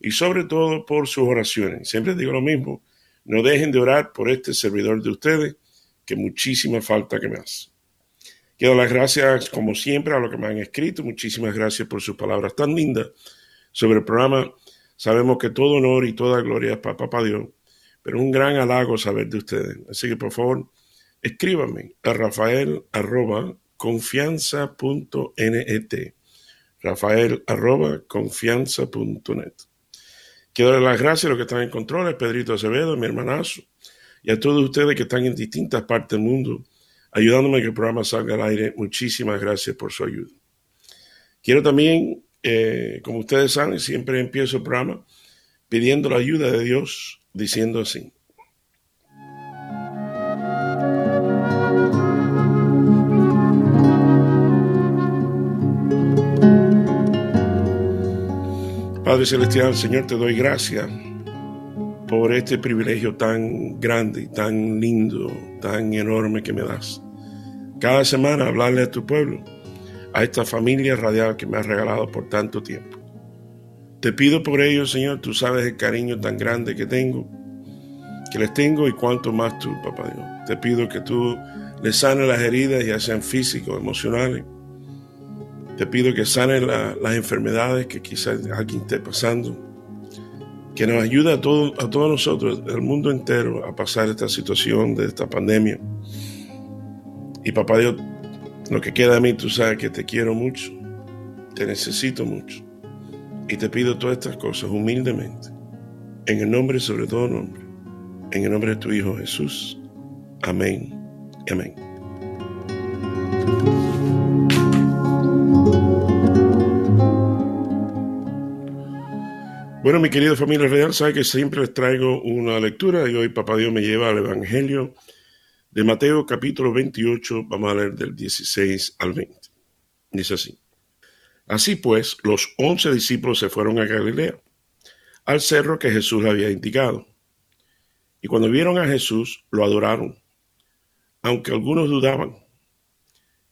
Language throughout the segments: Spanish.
y sobre todo por sus oraciones. Siempre digo lo mismo, no dejen de orar por este servidor de ustedes, que muchísima falta que me hace. Quiero las gracias, como siempre, a los que me han escrito. Muchísimas gracias por sus palabras tan lindas sobre el programa. Sabemos que todo honor y toda gloria es para Papá Dios, pero un gran halago saber de ustedes. Así que, por favor, escríbame a rafael arroba confianza.net. Rafael arroba confianza.net. Quiero dar las gracias a los que están en control, a Pedrito Acevedo, mi hermanazo, y a todos ustedes que están en distintas partes del mundo ayudándome a que el programa salga al aire. Muchísimas gracias por su ayuda. Quiero también, eh, como ustedes saben, siempre empiezo el programa pidiendo la ayuda de Dios, diciendo así. Padre Celestial, Señor, te doy gracias por este privilegio tan grande, tan lindo, tan enorme que me das. Cada semana hablarle a tu pueblo, a esta familia radial que me has regalado por tanto tiempo. Te pido por ellos, Señor, tú sabes el cariño tan grande que tengo, que les tengo y cuanto más tú, papá Dios. Te pido que tú les sanes las heridas, ya sean físicas, emocionales, te pido que sane las enfermedades que quizás alguien esté pasando. Que nos ayude a, todo, a todos nosotros, al mundo entero, a pasar esta situación de esta pandemia. Y papá Dios, lo que queda a mí, tú sabes que te quiero mucho, te necesito mucho. Y te pido todas estas cosas humildemente, en el nombre sobre todo nombre, en el nombre de tu Hijo Jesús. Amén amén. Bueno, mi querida familia real, sabe que siempre les traigo una lectura y hoy Papá Dios me lleva al Evangelio de Mateo capítulo 28, vamos a leer del 16 al 20. Dice así. Así pues, los once discípulos se fueron a Galilea, al cerro que Jesús había indicado. Y cuando vieron a Jesús, lo adoraron, aunque algunos dudaban.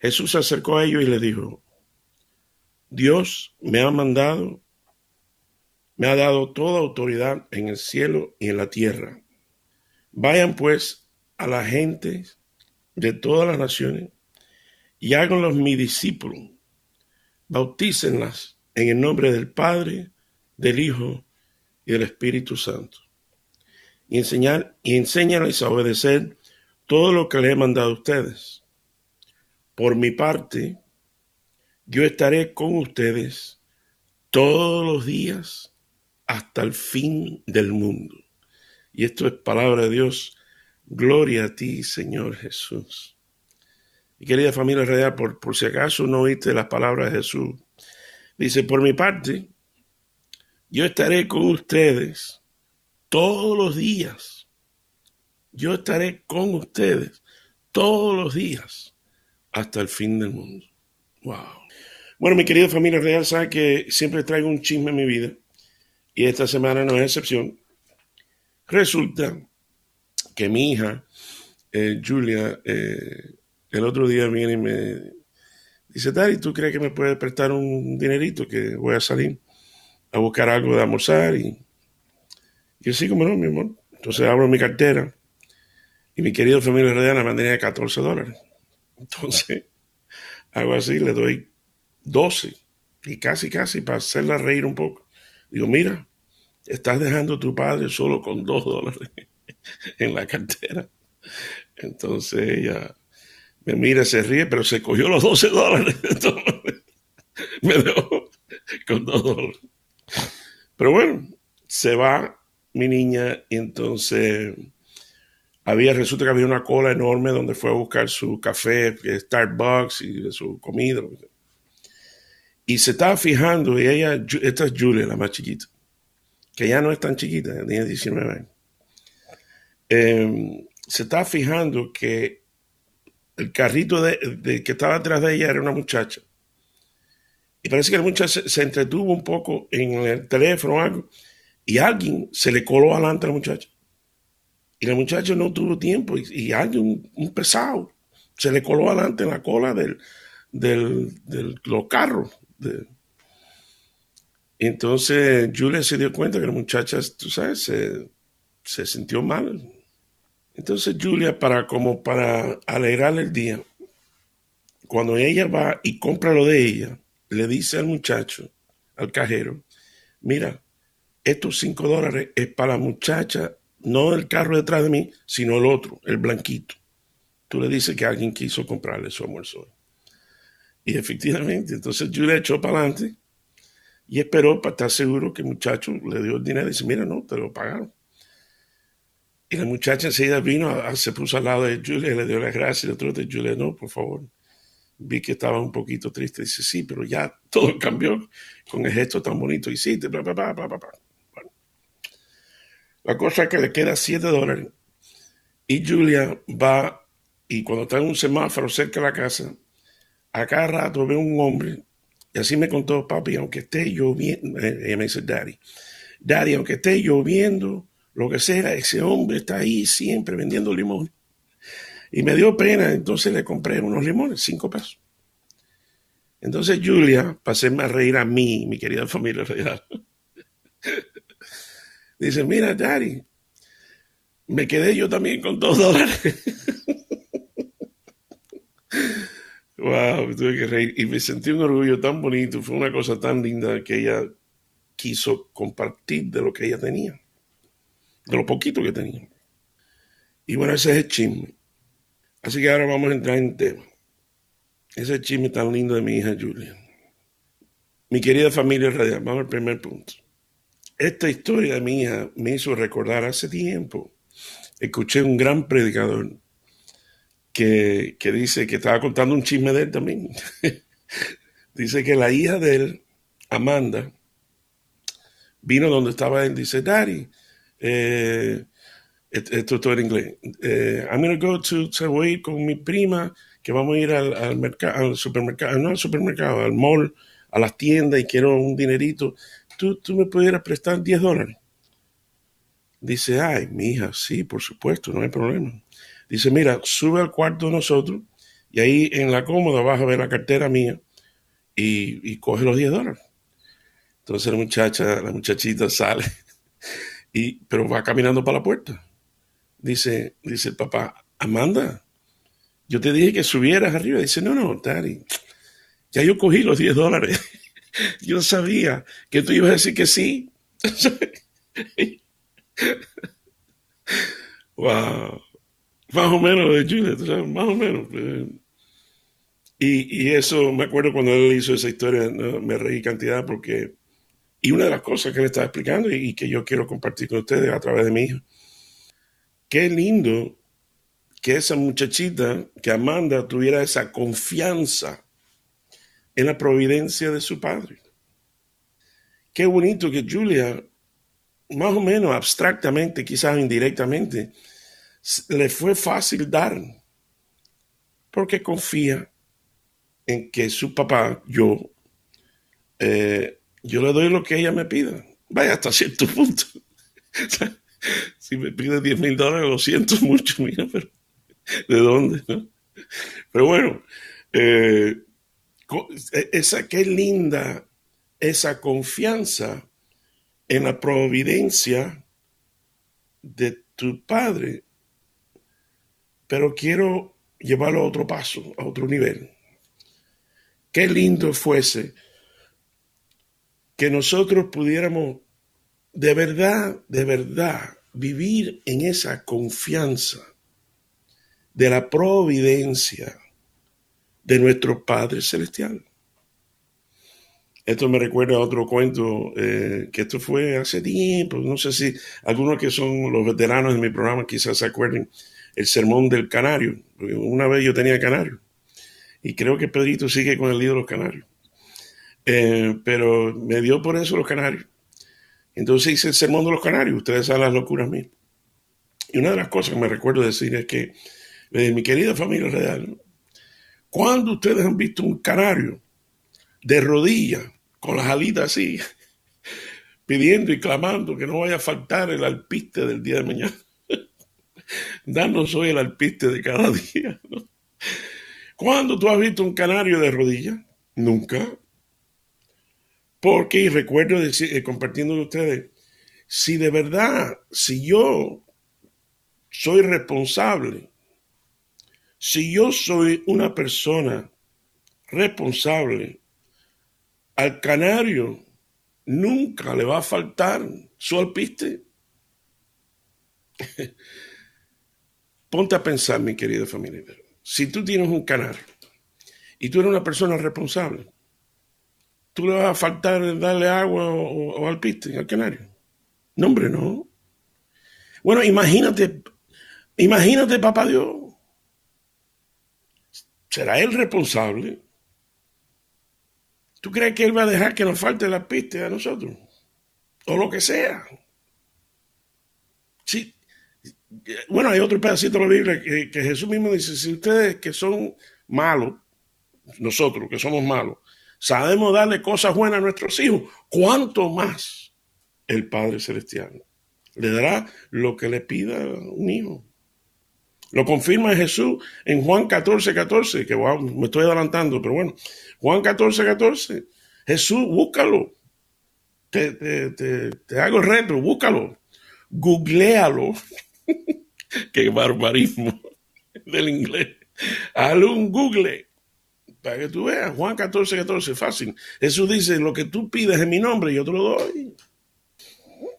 Jesús se acercó a ellos y les dijo, Dios me ha mandado me ha dado toda autoridad en el cielo y en la tierra. Vayan pues a la gente de todas las naciones y háganlos mi discípulo. Bautícenlas en el nombre del Padre, del Hijo y del Espíritu Santo. Y, enseñar, y enséñales a obedecer todo lo que les he mandado a ustedes. Por mi parte, yo estaré con ustedes todos los días hasta el fin del mundo. Y esto es palabra de Dios. Gloria a ti, Señor Jesús. Mi querida familia real, por, por si acaso no oíste las palabras de Jesús, dice, por mi parte, yo estaré con ustedes todos los días. Yo estaré con ustedes todos los días hasta el fin del mundo. Wow. Bueno, mi querida familia real, sabe que siempre traigo un chisme en mi vida y esta semana no es excepción. Resulta que mi hija, eh, Julia, eh, el otro día viene y me dice, Dari, ¿tú crees que me puedes prestar un dinerito que voy a salir a buscar algo de almorzar? Y yo sí, como no, mi amor. Entonces abro mi cartera y mi querido familia Redana me tenía 14 dólares. Entonces hago así, le doy 12 y casi, casi para hacerla reír un poco. Digo, mira, estás dejando a tu padre solo con dos dólares en la cartera. Entonces ella me mira, se ríe, pero se cogió los 12 dólares. me dejó con dos dólares. Pero bueno, se va mi niña y entonces había, resulta que había una cola enorme donde fue a buscar su café, Starbucks y su comida. Y se estaba fijando, y ella, esta es Julia, la más chiquita. que ya no es tan chiquita, tiene 19 años, em, se estaba fijando que el carrito de, que estaba atrás de ella era una muchacha. Y parece que la muchacha se, entretuvo un poco en el teléfono o algo, y alguien se le coló adelante a la muchacha. Y la muchacha no tuvo tiempo, y, alguien, un, pesado, se le coló adelante en la cola del, del, los carros. Entonces Julia se dio cuenta que la muchacha, tú sabes, se, sintió mal. Entonces Julia, para como para alegrarle el día, cuando ella va y compra lo de ella, le dice al muchacho, al cajero, mira, estos cinco dólares es para la muchacha, no el carro detrás de mí, sino el otro, el blanquito. Tú le dices que alguien quiso comprarle su almuerzo. Y efectivamente, entonces Julia echó para adelante y esperó para estar seguro que el muchacho le dio el dinero y dice, mira, no, te lo pagaron. Y la muchacha enseguida vino, se puso al lado de Julia y le dio las gracias. Y otro de Julia, no, por favor. Vi que estaba un poquito triste. Dice, sí, pero ya todo cambió con el gesto tan bonito. Sí, bla, bla, bla, bla, bla. Bueno. La cosa es que le queda 7 dólares. Y Julia va, y cuando está en un semáforo cerca de la casa, a cada rato ve un hombre y así me contó papi, aunque esté lloviendo, eh, ella me dice daddy, daddy, aunque esté lloviendo, lo que sea, ese hombre está ahí siempre vendiendo limones. Y me dio pena, entonces le compré unos limones, cinco pesos. Entonces Julia, para hacerme a reír a mí, mi querida familia real, dice, mira, daddy, me quedé yo también con dos dólares. Y me sentí un orgullo tan bonito. Fue una cosa tan linda que ella quiso compartir de lo que ella tenía. De lo poquito que tenía. Y bueno, ese es el chisme. Así que ahora vamos a entrar en tema. Ese chisme tan lindo de mi hija Julia. Mi querida familia radial, vamos al primer punto. Esta historia de mi hija me hizo recordar hace tiempo. Escuché un gran predicador que, dice que estaba contando un chisme de él también. dice que la hija de él, Amanda, vino donde estaba él, dice, Daddy, eh, esto todo en inglés, eh, I'm going to go to, ir con mi prima, que vamos a ir al, mercado, al supermercado, no al supermercado, al mall, a las tiendas y quiero un dinerito. ¿Tú, tú me pudieras prestar 10 dólares? Dice, ay, mi hija, sí, por supuesto, no hay problema. Dice, mira, sube al cuarto de nosotros y ahí en la cómoda vas a ver la cartera mía y, coge los 10 dólares. Entonces la muchacha, la muchachita sale, y, pero va caminando para la puerta. Dice, dice el papá, Amanda, yo te dije que subieras arriba. Dice, no, no, Daddy, ya yo cogí los 10 dólares. yo sabía que tú ibas a decir que sí. wow más o menos de Chile, más o menos. Pues. Y, eso, me acuerdo cuando él hizo esa historia, me reí cantidad porque... Y una de las cosas que él estaba explicando y, que yo quiero compartir con ustedes a través de mi hija, qué lindo que esa muchachita, que Amanda, tuviera esa confianza en la providencia de su padre. Qué bonito que Julia, más o menos abstractamente, quizás indirectamente, le fue fácil dar, porque confía en que su papá, yo, eh, yo le doy lo que ella me pida. Vaya hasta cierto punto. si me pide 10 mil dólares, lo siento mucho, mira, pero ¿de dónde? Pero bueno, eh, e, esa qué linda esa confianza en la providencia de tu padre pero quiero llevarlo a otro paso, a otro nivel. Qué lindo fuese que nosotros pudiéramos de verdad, de verdad, vivir en esa confianza de la providencia de nuestro Padre Celestial. Esto me recuerda a otro cuento, eh, que esto fue hace tiempo, no sé si algunos que son los veteranos de mi programa quizás se acuerden, el sermón del canario. Una vez yo tenía canario. Y creo que Pedrito sigue con el lío de los canarios. Eh, pero me dio por eso los canarios. Entonces hice el sermón de los canarios, ustedes saben las locuras mías. Y una de las cosas que me recuerdo decir es que, eh, mi querida familia real, cuando ustedes han visto un canario de rodillas, con las alitas así, pidiendo y clamando que no vaya a faltar el alpiste del día de mañana? Danos hoy el alpiste de cada día. ¿Cuándo tú has visto un canario de rodillas? Nunca. Porque, y recuerdo eh, compartiendo con ustedes, si de verdad, si yo soy responsable, si yo soy una persona responsable, al canario nunca le va a faltar su alpiste. Ponte a pensar, mi querida familia. Si tú tienes un canario y tú eres una persona responsable, tú le vas a faltar darle agua o, alpiste al canario. No, hombre, no. Bueno, imagínate, imagínate, papá Dios. ¿Será él responsable? ¿Tú crees que él va a dejar que nos falte la pista a nosotros? O lo que sea. Sí. Bueno, hay otro pedacito de la Biblia que, Jesús mismo dice, si ustedes que son malos, nosotros que somos malos, sabemos darle cosas buenas a nuestros hijos, ¿cuánto más el Padre Celestial le dará lo que le pida un hijo? Lo confirma Jesús en Juan 14, 14, que me estoy adelantando, pero bueno, Juan 14, 14. Jesús, búscalo. Te, te, hago el reto, búscalo. Googlealo. Qué barbarismo del inglés. Hazle un Google para que tú veas. Juan 14, 14, fácil. Jesús dice, lo que tú pides en mi nombre, yo te lo doy.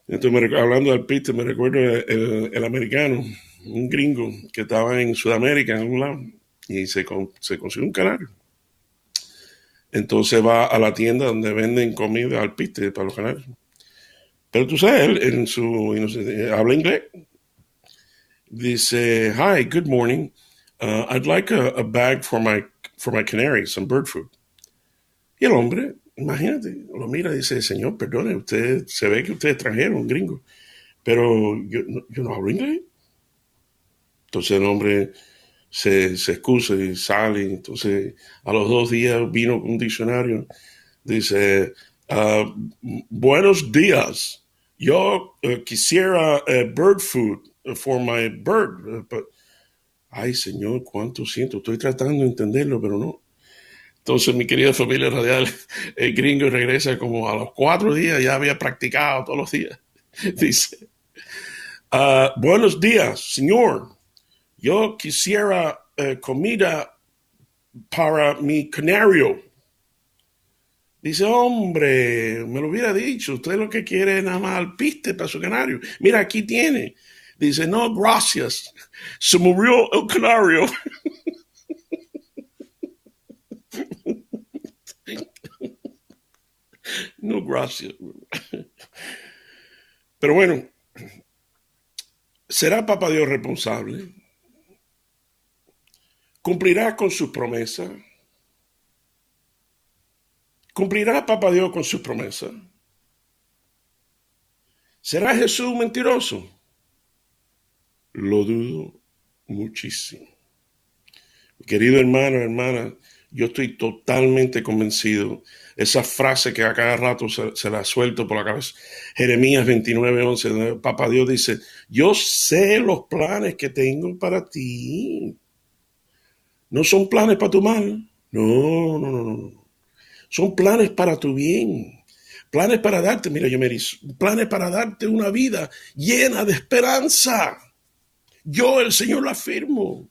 Entonces, hablando del piste, me recuerdo el, americano, un gringo que estaba en Sudamérica, en algún lado, y se, se consiguió un canario. Entonces va a la tienda donde venden comida al piste para los canarios. Pero tú sabes, él en su habla inglés. Dice, "Hi, good morning. Uh, I'd like a, a, bag for my for my canary, some bird food." Y el hombre, imagínate, lo mira y dice, "Señor, perdone, usted se ve que usted es extranjero, un gringo, pero yo, yo no hablo inglés." Entonces el hombre se, se excusa y sale. Entonces, a los dos días vino un diccionario. Dice, ah, buenos días. Yo eh, quisiera eh, bird food for my bird. ay, señor, cuánto siento. Estoy tratando de entenderlo, pero no. Entonces, mi querida familia radial, el gringo regresa como a los cuatro días, ya había practicado todos los días. Dice, ah, buenos días, señor yo quisiera eh, comida para mi canario. Dice, hombre, me lo hubiera dicho, usted lo que quiere es nada más alpiste para su canario. Mira, aquí tiene. Dice, no, gracias. Se murió el canario. no, gracias. Pero bueno, ¿será Papá Dios responsable? ¿Cumplirá con su promesa? ¿Cumplirá Papá Dios con su promesa? ¿Será Jesús mentiroso? Lo dudo muchísimo. Querido hermano, hermana, yo estoy totalmente convencido. Esa frase que a cada rato se, la suelto por la cabeza. Jeremías 29, 11. Papá Dios dice, yo sé los planes que tengo para ti no son planes para tu mal. No, no, no, no. Son planes para tu bien. Planes para darte, mira, yo me dice, planes para darte una vida llena de esperanza. Yo, el Señor, lo afirmo.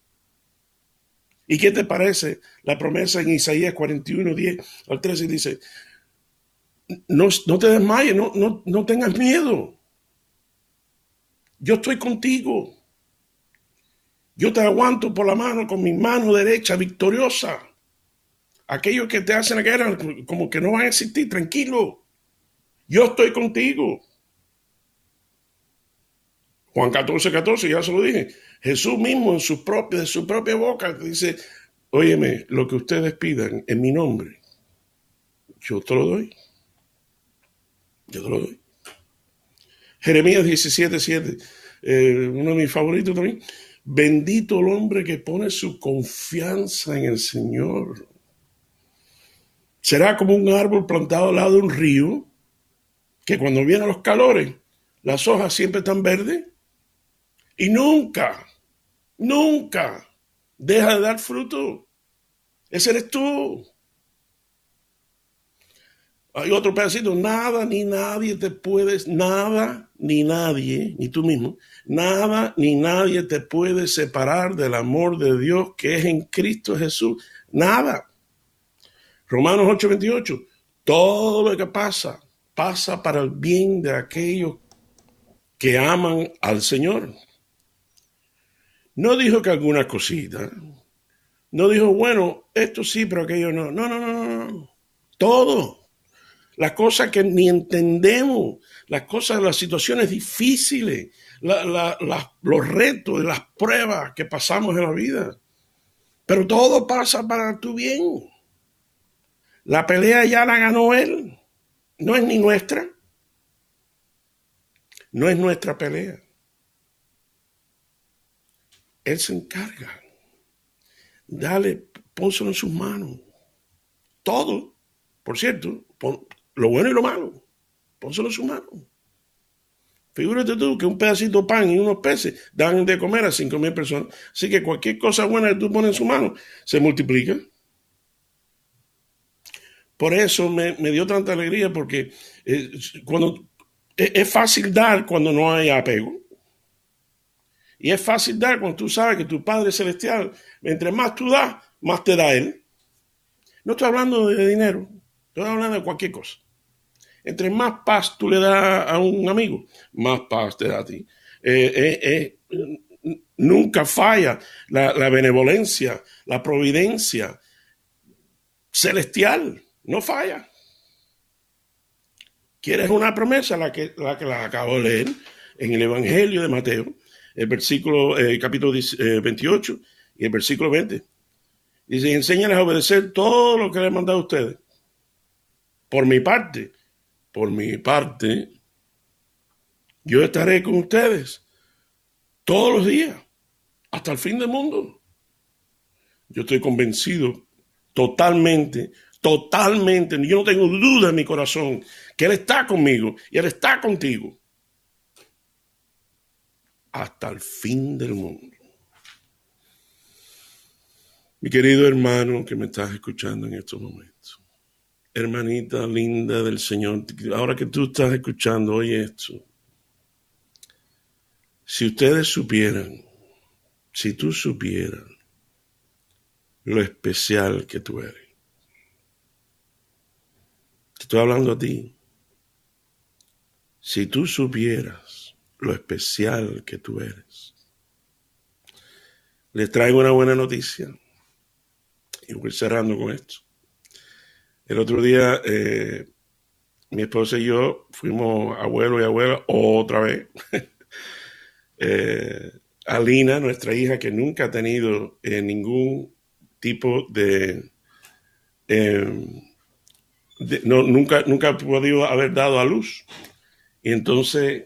¿Y qué te parece la promesa en Isaías 41, 10 al 13? Dice, no, no te desmayes, no, no, no tengas miedo. Yo estoy contigo. Yo te aguanto por la mano con mi mano derecha victoriosa. Aquellos que te hacen la guerra como que no van a existir, tranquilo. Yo estoy contigo. Juan 14, 14, ya se lo dije. Jesús mismo en su propia, de su propia boca dice, óyeme, lo que ustedes pidan en mi nombre, yo te lo doy. Yo te lo doy. Jeremías 17, 7, eh, uno de mis favoritos también. Bendito el hombre que pone su confianza en el Señor. Será como un árbol plantado al lado de un río, que cuando vienen los calores, las hojas siempre están verdes y nunca, nunca deja de dar fruto. Ese eres tú. Hay otro pedacito, nada ni nadie te puedes, nada ni nadie, ni tú mismo, nada ni nadie te puede separar del amor de Dios que es en Cristo Jesús. Nada. Romanos 8:28, todo lo que pasa, pasa para el bien de aquellos que aman al Señor. No dijo que alguna cosita. No dijo, bueno, esto sí, pero aquello no. No, no, no, no. Todo las cosas que ni entendemos, las cosas, las situaciones difíciles, los retos, las pruebas que pasamos en la vida. Pero todo pasa para tu bien. La pelea ya la ganó él. No es ni nuestra. No es nuestra pelea. Él se encarga. Dale, pónselo en sus manos. Todo. Por cierto, lo bueno y lo malo. Pónselo en su mano. Figúrate tú que un pedacito de pan y unos peces dan de comer a cinco mil personas. Así que cualquier cosa buena que tú pones en su mano se multiplica. Por eso me, dio tanta alegría porque eh, cuando es fácil dar cuando no hay apego. Y es fácil dar cuando tú sabes que tu Padre Celestial, entre más tú das, más te da Él. No estoy hablando de dinero, estoy hablando de cualquier cosa. Entre más paz tú le das a un amigo, más paz te da a ti. Eh, eh, eh, nunca falla la, benevolencia, la providencia celestial, no falla. ¿Quieres una promesa? La que, la que acabo de leer en el Evangelio de Mateo, el versículo, el capítulo 28 y el versículo 20. Dice, enséñales a obedecer todo lo que les he mandado a ustedes. Por mi parte, por mi parte, yo estaré con ustedes todos los días, hasta el fin del mundo. Yo estoy convencido totalmente, totalmente, yo no tengo duda en mi corazón que Él está conmigo y Él está contigo hasta el fin del mundo. Mi querido hermano que me estás escuchando en estos momentos hermanita linda del Señor, ahora que tú estás escuchando hoy esto, si ustedes supieran, si tú supieras lo especial que tú eres, te estoy hablando a ti, si tú supieras lo especial que tú eres, les traigo una buena noticia y voy cerrando con esto. El otro día, eh, mi esposa y yo fuimos abuelo y abuela otra vez. eh, Alina, nuestra hija, que nunca ha tenido eh, ningún tipo de, em, no, nunca, nunca ha podido haber dado a luz. Y entonces,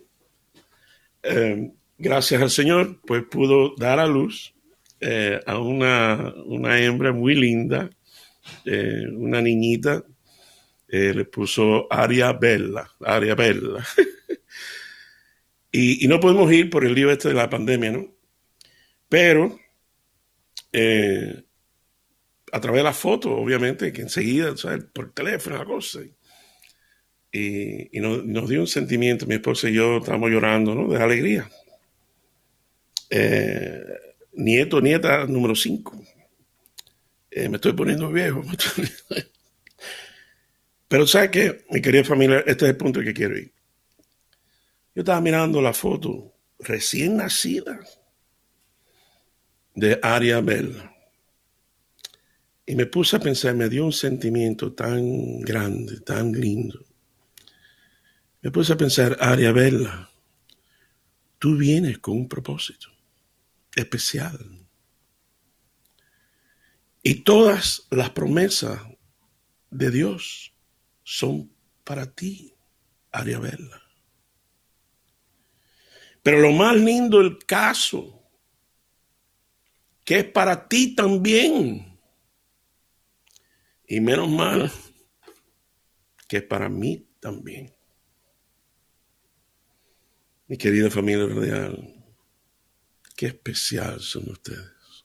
em, gracias al Señor, pues pudo dar a luz eh, a una, una hembra muy linda, eh, una niñita, eh, le puso Aria Bella, Aria Bella. y, no podemos ir por el lío este de la pandemia, ¿no? Pero a través de las fotos, obviamente, que enseguida, ¿sabes? por teléfono, la cosa. Y nos, dio un sentimiento, mi esposa y yo estábamos llorando, ¿no? De alegría. nieto, nieta número 5. Eh, me estoy poniendo viejo. Pero ¿sabes qué? Mi querida familia, este es el punto que quiero ir. Yo estaba mirando la foto recién nacida de Aria Bella. Y me puse a pensar, me dio un sentimiento tan grande, tan lindo. Me puse a pensar, Aria Bella, tú vienes con un propósito especial. Y todas las promesas de Dios son para ti, Ariabella. Pero lo más lindo del caso, que es para ti también. Y menos mal que es para mí también. Mi querida familia real, qué especial son ustedes.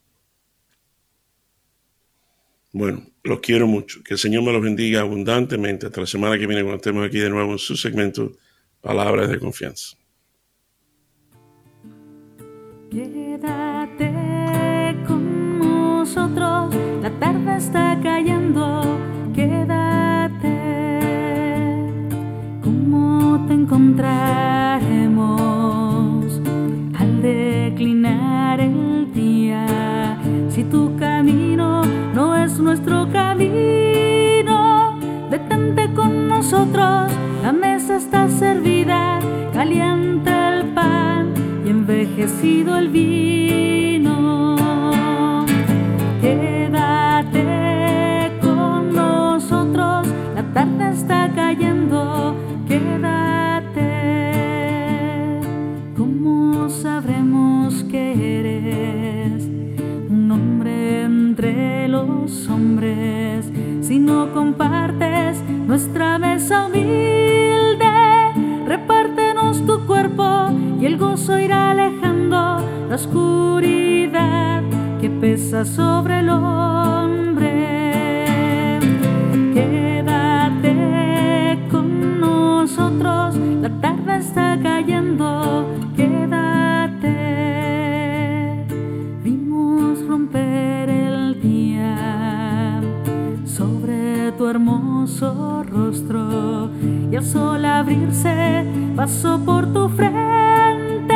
Bueno, los quiero mucho. Que el Señor me los bendiga abundantemente. Hasta la semana que viene cuando estemos aquí de nuevo en su segmento Palabras de Confianza. Quédate con nosotros, la tarde está cayendo. Quédate, ¿cómo te encontraremos Si tu camino no es nuestro camino, detente con nosotros, la mesa está servida, caliente el pan y envejecido el vino. Los hombres si no compartes nuestra mesa humilde? Repártenos tu cuerpo y el gozo irá alejando la oscuridad que pesa sobre el hombre. Quédate con nosotros, rostro y el sol abrirse pasó por tu frente.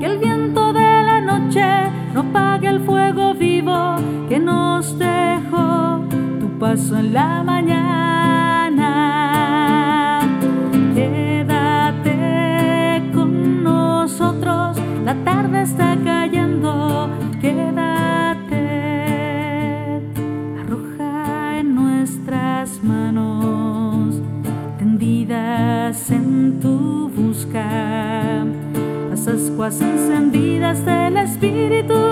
Que el viento de la noche no apague el fuego vivo que nos dejó tu paso en la mañana. Ascuas encendidas del espíritu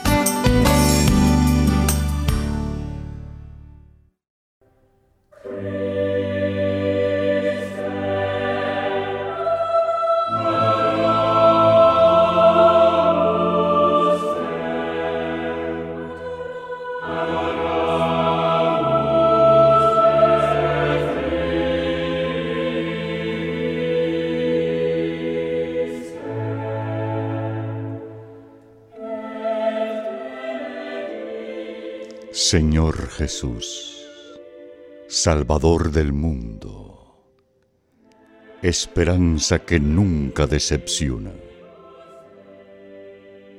Señor Jesús, Salvador del mundo, esperanza que nunca decepciona.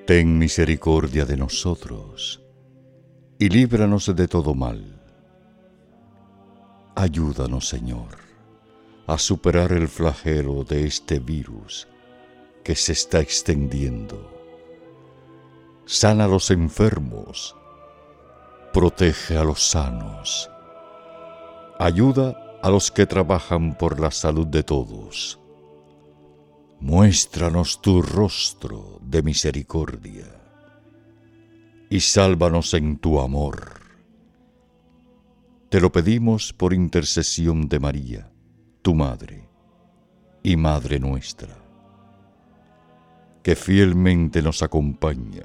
Ten misericordia de nosotros y líbranos de todo mal. Ayúdanos, Señor, a superar el flagelo de este virus que se está extendiendo. Sana a los enfermos, protege a los sanos, ayuda a los que trabajan por la salud de todos. Muéstranos tu rostro de misericordia y sálvanos en tu amor. Te lo pedimos por intercesión de María, tu Madre y Madre nuestra, que fielmente nos acompaña,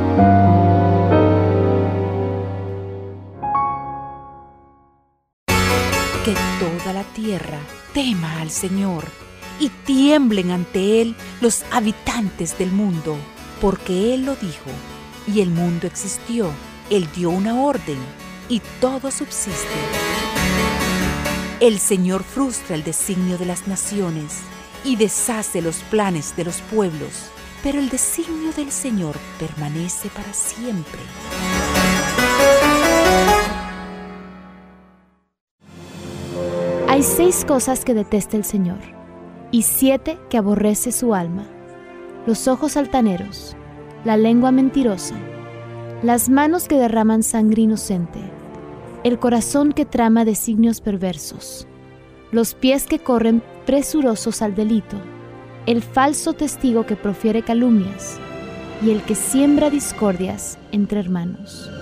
Al Señor y tiemblen ante Él los habitantes del mundo, porque Él lo dijo y el mundo existió. Él dio una orden y todo subsiste. El Señor frustra el designio de las naciones y deshace los planes de los pueblos, pero el designio del Señor permanece para siempre. Hay seis cosas que detesta el Señor y siete que aborrece su alma. Los ojos altaneros, la lengua mentirosa, las manos que derraman sangre inocente, el corazón que trama designios perversos, los pies que corren presurosos al delito, el falso testigo que profiere calumnias y el que siembra discordias entre hermanos.